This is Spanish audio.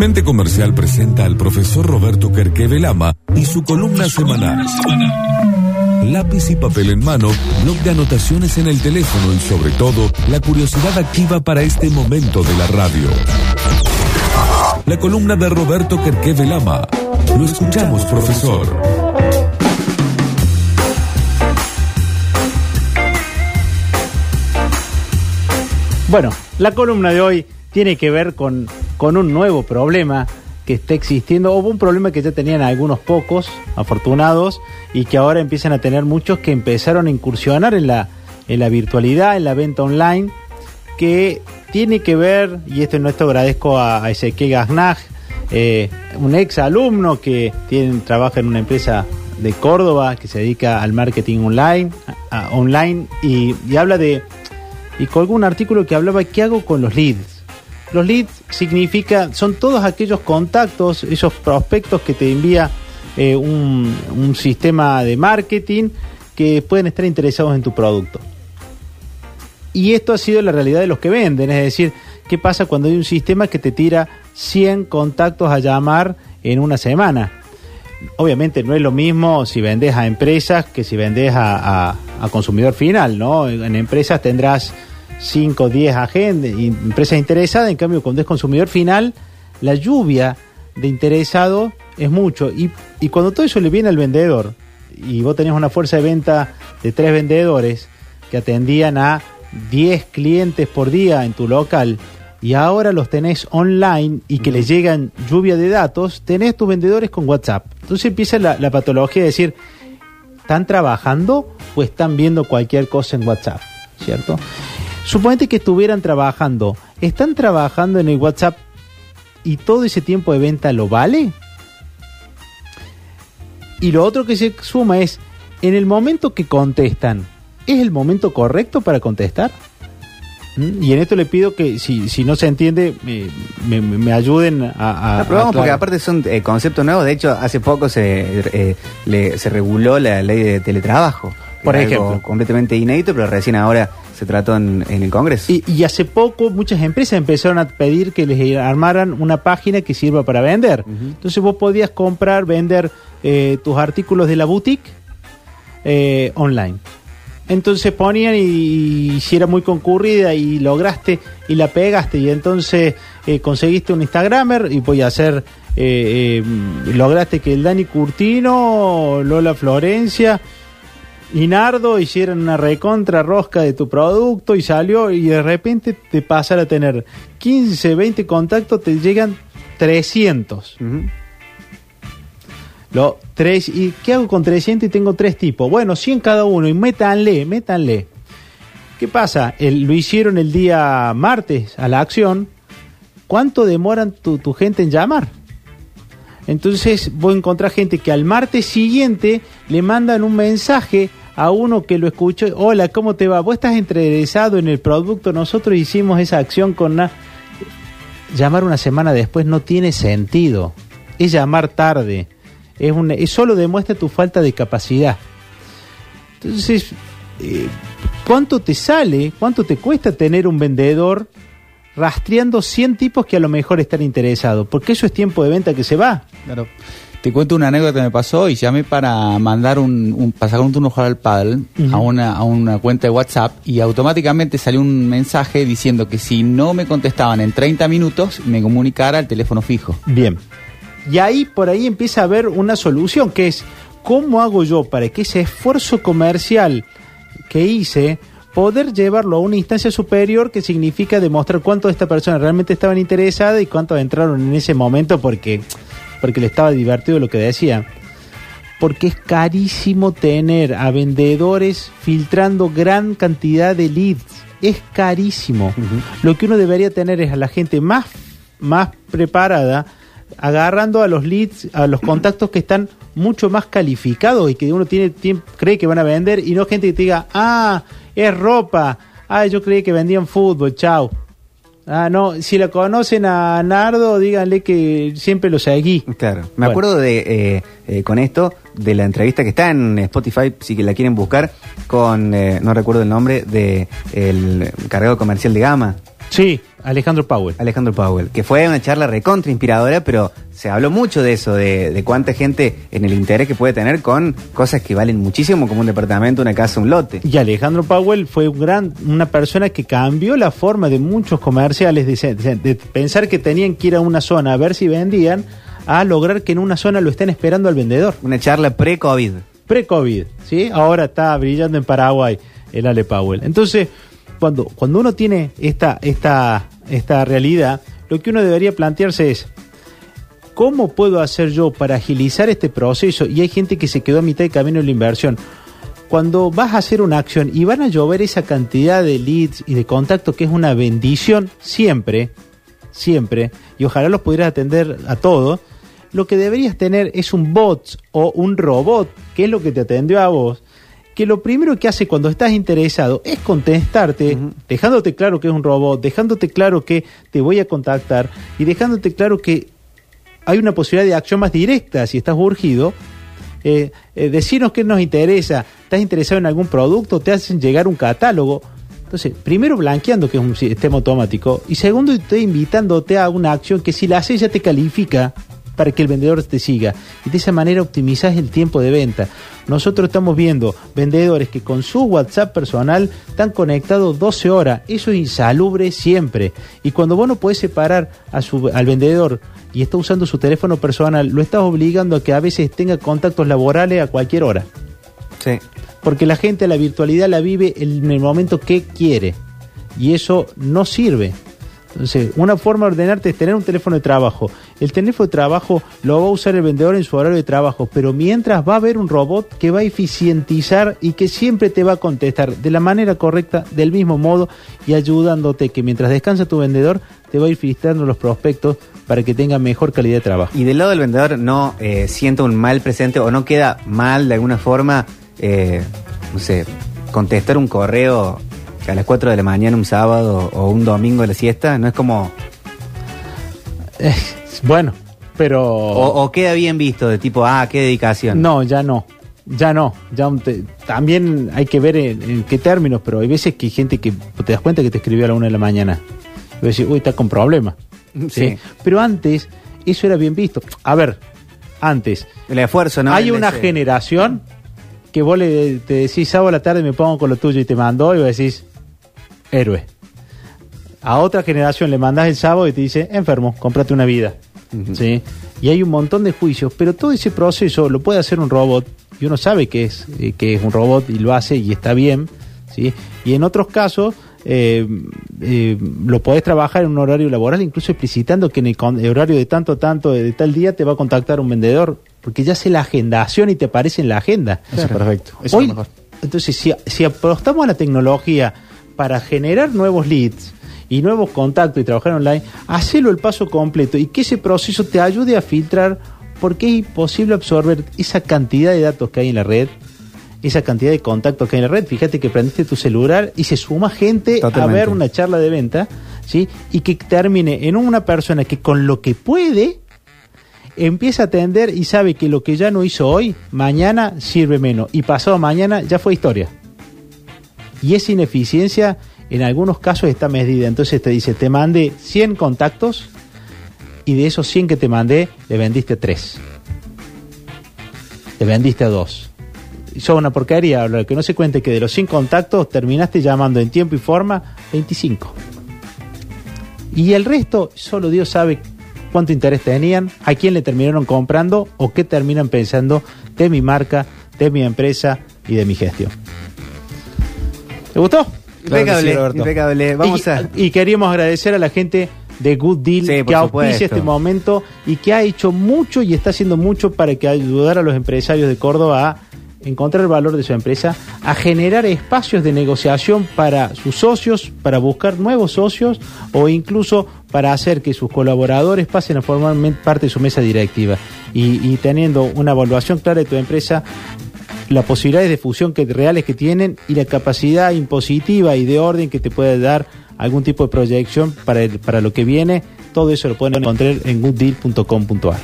Mente Comercial presenta al profesor Roberto Kerkevelama y su columna semanal. Lápiz y papel en mano, blog de anotaciones en el teléfono y sobre todo, la curiosidad activa para este momento de la radio. La columna de Roberto Kerkevelama. Lo escuchamos, profesor. Bueno, la columna de hoy tiene que ver con, con un nuevo problema que está existiendo, o un problema que ya tenían algunos pocos, afortunados, y que ahora empiezan a tener muchos que empezaron a incursionar en la, en la virtualidad, en la venta online, que tiene que ver, y esto en esto agradezco a, Ezequiel Gaznaj, eh, un ex alumno que tiene, trabaja en una empresa de Córdoba que se dedica al marketing online, online y, y habla de y colgó un artículo que hablaba qué hago con los leads. Los leads significa, son todos aquellos contactos, esos prospectos que te envía eh, un, sistema de marketing que pueden estar interesados en tu producto. Y esto ha sido la realidad de los que venden, es decir, ¿qué pasa cuando hay un sistema que te tira 100 contactos a llamar en una semana? Obviamente no es lo mismo si vendes a empresas que si vendes a, a consumidor final, ¿no? En empresas tendrás 5 o 10 agentes, empresas interesadas, en cambio cuando es consumidor final, la lluvia de interesado es mucho. Y, y cuando todo eso le viene al vendedor, y vos tenés una fuerza de venta de tres vendedores que atendían a 10 clientes por día en tu local, y ahora los tenés online y que les llegan lluvia de datos, tenés tus vendedores con WhatsApp. Entonces empieza la, la patología de decir, ¿están trabajando o están viendo cualquier cosa en WhatsApp? ¿Cierto? Suponete que estuvieran trabajando. ¿Están trabajando en el WhatsApp y todo ese tiempo de venta lo vale? Y lo otro que se suma es, en el momento que contestan, ¿es el momento correcto para contestar? ¿Mm? Y en esto le pido que, si, si no se entiende, me, me, ayuden a... a porque aparte son eh, conceptos nuevos. De hecho, hace poco se, eh, se reguló la ley de teletrabajo. Por ejemplo. completamente inédito, pero recién ahora se trató en, el Congreso. Y, hace poco muchas empresas empezaron a pedir que les armaran una página que sirva para vender. Entonces vos podías comprar, vender eh, tus artículos de la boutique eh, online. Entonces ponían y, si era muy concurrida y lograste y la pegaste y entonces eh, conseguiste un Instagramer y voy a hacer, lograste que el Dani Curtino, Lola Florencia, y Nardo hicieron una recontra rosca de tu producto y salió y de repente te pasan a tener 15, 20 contactos, te llegan 300. Lo, tres, ¿Y qué hago con 300 y tengo tres tipos? Bueno, 100 cada uno y métanle, métanle. ¿Qué pasa? El, lo hicieron el día martes a la acción. ¿Cuánto demoran tu, tu gente en llamar? Entonces voy a encontrar gente que al martes siguiente le mandan un mensaje a uno que lo escuchó, hola, ¿cómo te va? ¿Vos estás interesado en el producto? Nosotros hicimos esa acción con una... Llamar una semana después no tiene sentido. Es llamar tarde. Es, solo demuestra tu falta de capacidad. Entonces, eh, ¿cuánto te sale? ¿Cuánto te cuesta tener un vendedor rastreando 100 tipos que a lo mejor están interesados? Porque eso es tiempo de venta que se va. Claro. Te cuento una anécdota que me pasó y llamé para mandar un, un para sacar un turno jugar al paddle a, una, a una cuenta de WhatsApp y automáticamente salió un mensaje diciendo que si no me contestaban en 30 minutos me comunicara al teléfono fijo. Bien. Y ahí por ahí empieza a haber una solución que es ¿cómo hago yo para que ese esfuerzo comercial que hice poder llevarlo a una instancia superior que significa demostrar cuánto de esta persona realmente estaban interesada y cuántos entraron en ese momento porque porque le estaba divertido lo que decía. Porque es carísimo tener a vendedores filtrando gran cantidad de leads. Es carísimo. Lo que uno debería tener es a la gente más, más preparada, agarrando a los leads, a los contactos que están mucho más calificados y que uno tiene, cree que van a vender y no gente que te diga, ah, es ropa, ah, yo creí que vendían fútbol, chao. Ah, no, si lo conocen a Nardo, díganle que siempre lo seguí. Claro, me acuerdo de, eh, eh, con esto, de la entrevista que está en Spotify, si que la quieren buscar, con, eh, no recuerdo el nombre, de el cargado comercial de Gama. Sí, Alejandro Powell. Alejandro Powell, que fue una charla recontra inspiradora, pero se habló mucho de eso, de, de cuánta gente en el interés que puede tener con cosas que valen muchísimo, como un departamento, una casa, un lote. Y Alejandro Powell fue un gran, una persona que cambió la forma de muchos comerciales de, de- de pensar que tenían que ir a una zona a ver si vendían, a lograr que en una zona lo estén esperando al vendedor. Una charla pre-COVID. Pre-COVID, ¿sí? Ahora está brillando en Paraguay el Ale Powell. Entonces, cuando, cuando uno tiene esta, esta, esta realidad, lo que uno debería plantearse es, ¿cómo puedo hacer yo para agilizar este proceso? Y hay gente que se quedó a mitad de camino en la inversión. Cuando vas a hacer una acción y van a llover esa cantidad de leads y de contactos, que es una bendición siempre, siempre, y ojalá los pudieras atender a todos, lo que deberías tener es un bot o un robot, que es lo que te atendió a vos, que lo primero que hace cuando estás interesado es contestarte, dejándote claro que es un robot, dejándote claro que te voy a contactar y dejándote claro que hay una posibilidad de acción más directa si estás urgido. Eh, eh, decirnos qué nos interesa, estás interesado en algún producto, te hacen llegar un catálogo. Entonces, primero blanqueando que es un sistema automático y segundo estoy invitándote a una acción que si la haces ya te califica para que el vendedor te siga y de esa manera optimizas el tiempo de venta. Nosotros estamos viendo vendedores que con su WhatsApp personal están conectados 12 horas. Eso es insalubre siempre. Y cuando vos no podés separar a su, al vendedor y está usando su teléfono personal, lo estás obligando a que a veces tenga contactos laborales a cualquier hora. Sí. Porque la gente la virtualidad la vive en el momento que quiere. Y eso no sirve. Entonces, una forma de ordenarte es tener un teléfono de trabajo. El teléfono de trabajo lo va a usar el vendedor en su horario de trabajo, pero mientras va a haber un robot que va a eficientizar y que siempre te va a contestar de la manera correcta, del mismo modo, y ayudándote que mientras descansa tu vendedor, te va a ir filtrando los prospectos para que tenga mejor calidad de trabajo. Y del lado del vendedor no eh, sienta un mal presente o no queda mal de alguna forma, eh, no sé, contestar un correo a las 4 de la mañana un sábado o un domingo de la siesta, no es como... Eh, bueno, pero... O, o queda bien visto, de tipo, ah, qué dedicación. No, ya no. Ya no. Ya te- también hay que ver en, en qué términos, pero hay veces que hay gente que te das cuenta que te escribió a la una de la mañana. Y decir, uy, está con problemas. Sí. Pero antes, eso era bien visto. A ver, antes. El esfuerzo, ¿no? hay El una generación que vos le, te decís, sábado a la tarde me pongo con lo tuyo y te mandó y vos decís, héroe. A otra generación le mandás el sábado y te dice, enfermo, cómprate una vida. ¿Sí? Y hay un montón de juicios, pero todo ese proceso lo puede hacer un robot y uno sabe que es, eh, que es un robot y lo hace y está bien. ¿sí? Y en otros casos eh, eh, lo podés trabajar en un horario laboral, incluso explicitando que en el, horario de tanto tanto, de tal día, te va a contactar un vendedor, porque ya hace la agendación y te aparece en la agenda. Eso es perfecto. Eso Hoy- es mejor. Entonces, si, si apostamos a la tecnología para generar nuevos leads y nuevos contactos y trabajar online, hacelo el paso completo y que ese proceso te ayude a filtrar porque es imposible absorber esa cantidad de datos que hay en la red, esa cantidad de contactos que hay en la red. Fíjate que prendiste tu celular y se suma gente Totalmente. a ver una charla de venta, ¿sí? Y que termine en una persona que con lo que puede empieza a atender y sabe que lo que ya no hizo hoy, mañana sirve menos y pasado mañana ya fue historia. Y esa ineficiencia en algunos casos está medida. Entonces te dice, te mandé 100 contactos y de esos 100 que te mandé, le vendiste 3. Le vendiste a 2. Y son una porquería, lo que no se cuente que de los 100 contactos terminaste llamando en tiempo y forma 25. Y el resto, solo Dios sabe cuánto interés tenían, a quién le terminaron comprando o qué terminan pensando de mi marca, de mi empresa y de mi gestión. ¿Te gustó? Claro sí, Impecable. Vamos y, a... y queríamos agradecer a la gente de Good Deal Sí, por que auspicia supuesto. este momento y que ha hecho mucho y está haciendo mucho para que ayudar a los empresarios de Córdoba a encontrar el valor de su empresa, a generar espacios de negociación para sus socios, para buscar nuevos socios o incluso para hacer que sus colaboradores pasen a formar parte de su mesa directiva. Y, y teniendo una evaluación clara de tu empresa, las posibilidades de fusión que, reales que tienen y la capacidad impositiva y de orden que te puede dar algún tipo de proyección para, el- para lo que viene, todo eso lo pueden encontrar en gooddeal.com.ar.